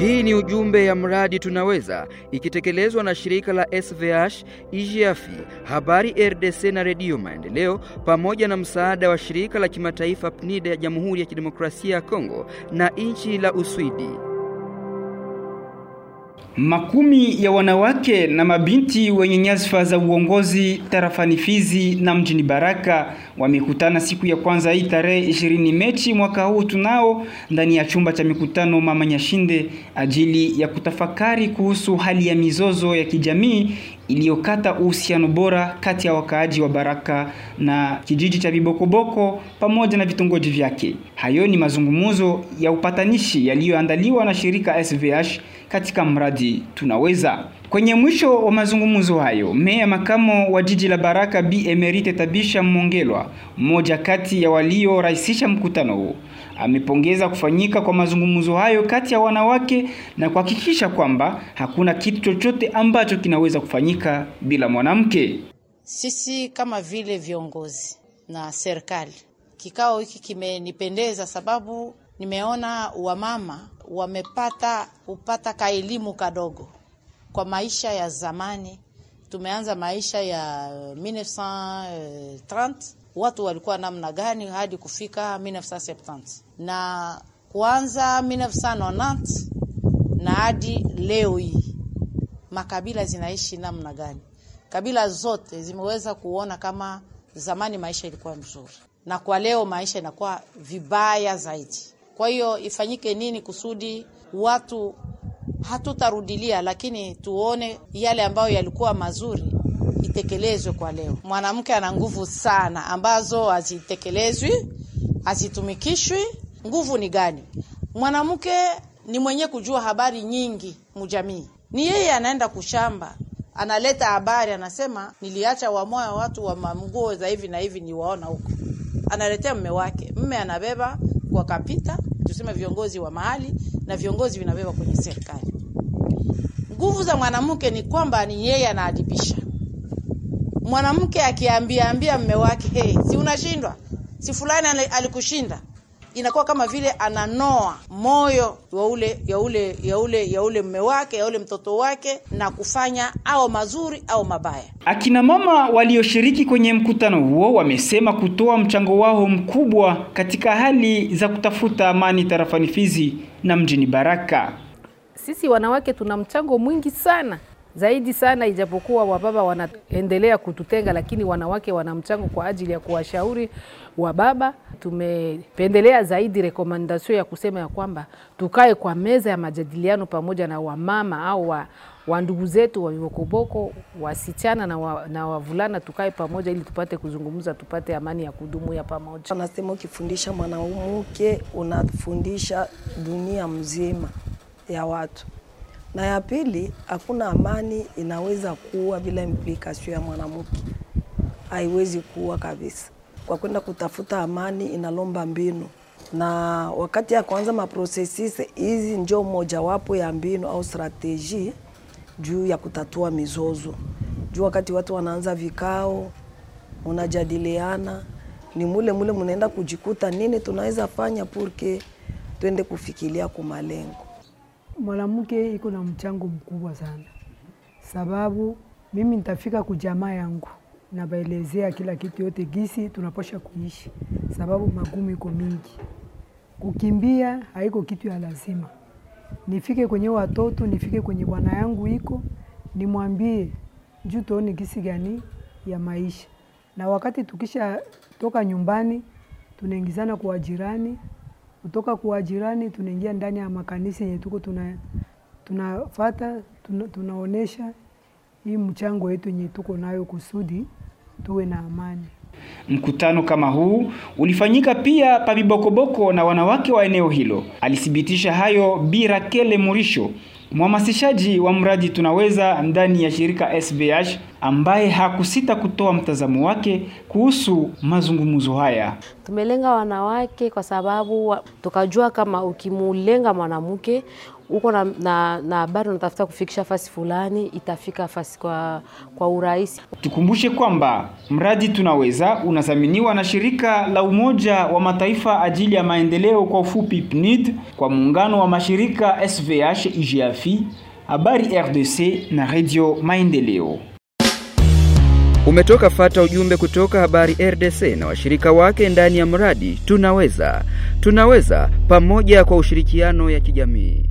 Hii ni ujumbe ya mradi Tunaweza ikitekelezwa na shirika la SVH, IGAFI, Habari RDC na Redio Maendeleo pamoja na msaada wa shirika la kimataifa PNID ya Jamhuri ya Kidemokrasia ya Kongo na nchi la Uswidi. Makumi ya wanawake na mabinti wenye nyadhifa za uongozi tarafani Fizi na mjini Baraka wamekutana siku ya kwanza hii tarehe 20 Mechi mwaka huu tunao ndani ya chumba cha mikutano Mama Nyashinde ajili ya kutafakari kuhusu hali ya mizozo ya kijamii iliyokata uhusiano bora kati ya wakaaji wa Baraka na kijiji cha Bibokoboko pamoja na vitongoji vyake. Hayo ni mazungumzo ya upatanishi yaliyoandaliwa na shirika SVH katika mradi Tunaweza. Kwenye mwisho wa mazungumzo hayo, meya makamo wa jiji la Baraka Bi Emerite Tabisha Mongelwa, mmoja kati ya waliorahisisha mkutano huo, amepongeza kufanyika kwa mazungumzo hayo kati ya wanawake na kuhakikisha kwamba hakuna kitu chochote ambacho kinaweza kufanyika bila mwanamke. Sisi kama vile viongozi na serikali, kikao hiki kimenipendeza sababu nimeona wamama wamepata kupata kaelimu kadogo kwa maisha ya zamani. Tumeanza maisha ya 1930 watu walikuwa namna gani hadi kufika 1970 na kuanza 1990 na hadi leo hii makabila zinaishi namna gani. Kabila zote zimeweza kuona kama zamani maisha ilikuwa mzuri, na kwa leo maisha inakuwa vibaya zaidi. Kwa hiyo ifanyike nini kusudi watu hatutarudilia, lakini tuone yale ambayo yalikuwa mazuri itekelezwe kwa leo. Mwanamke ana nguvu sana ambazo hazitekelezwi, hazitumikishwi. Nguvu ni gani? Mwanamke ni mwenye kujua habari nyingi mujamii, ni yeye anaenda kushamba analeta habari, anasema niliacha wamoya watu wa manguo za hivi na hivi, niwaona huko, analetea mme wake, mme anabeba kwa kapita, tuseme viongozi wa mahali na viongozi vinabeba kwenye serikali. Nguvu za mwanamke ni kwamba ni yeye anaadibisha. Mwanamke akiambia ambia mme wake, hey, si unashindwa, si fulani alikushinda, inakuwa kama vile ananoa moyo wa ule ya ule ya ule ya ule mme wake ya ule mtoto wake na kufanya au mazuri au mabaya. Akina mama walioshiriki kwenye mkutano huo wamesema kutoa mchango wao mkubwa katika hali za kutafuta amani tarafani Fizi na mjini Baraka. Sisi wanawake tuna mchango mwingi sana zaidi sana, ijapokuwa wababa wanaendelea kututenga, lakini wanawake wana mchango kwa ajili ya kuwashauri wababa. Tumependelea zaidi rekomandasio ya kusema ya kwamba tukae kwa meza ya majadiliano pamoja na wamama au wa, wa ndugu zetu wa vibokoboko wasichana na, wa, na wavulana, tukae pamoja ili tupate kuzungumza, tupate amani ya kudumu ya pamoja. Anasema ukifundisha mwanamke unafundisha dunia mzima ya watu na ya pili, hakuna amani inaweza kuwa bila implikasio ya mwanamke, haiwezi kuwa kabisa. Kwa kwenda kutafuta amani inalomba mbinu, na wakati ya kwanza maprosesis hizi njo mojawapo ya mbinu au strateji juu ya kutatua mizozo. Juu wakati watu wanaanza vikao, unajadiliana, ni mule mule mnaenda kujikuta nini tunaweza fanya purke twende kufikilia kumalengo mwanamke iko na mchango mkubwa sana, sababu mimi nitafika kujamaa yangu nabaelezea kila kitu yote gisi tunaposha kuishi, sababu magumu iko mingi. Kukimbia haiko kitu ya lazima. Nifike kwenye watoto, nifike kwenye bwana yangu iko, nimwambie juu tuone gisi gani ya maisha, na wakati tukisha toka nyumbani tunaingizana kwa jirani kutoka kwa jirani tunaingia ndani ya makanisa yenye tuko tuna tunafata tuna, tunaonesha hii mchango wetu yenye tuko nayo kusudi tuwe na amani. Mkutano kama huu ulifanyika pia pabibokoboko na wanawake wa eneo hilo. Alithibitisha hayo Bi Rakele Murisho, mhamasishaji wa mradi Tunaweza ndani ya shirika SBH ambaye hakusita kutoa mtazamo wake kuhusu mazungumzo haya. Tumelenga wanawake kwa sababu tukajua kama ukimulenga mwanamke uko na, na, na habari unatafuta kufikisha fasi fulani, itafika fasi kwa, kwa urahisi. Tukumbushe kwamba mradi Tunaweza unadhaminiwa na shirika la Umoja wa Mataifa ajili ya maendeleo kwa ufupi PNID kwa muungano wa mashirika SVH, IGAFI, Habari RDC na Radio Maendeleo. Umetoka fata ujumbe kutoka Habari RDC na washirika wake ndani ya mradi Tunaweza. Tunaweza pamoja kwa ushirikiano ya kijamii.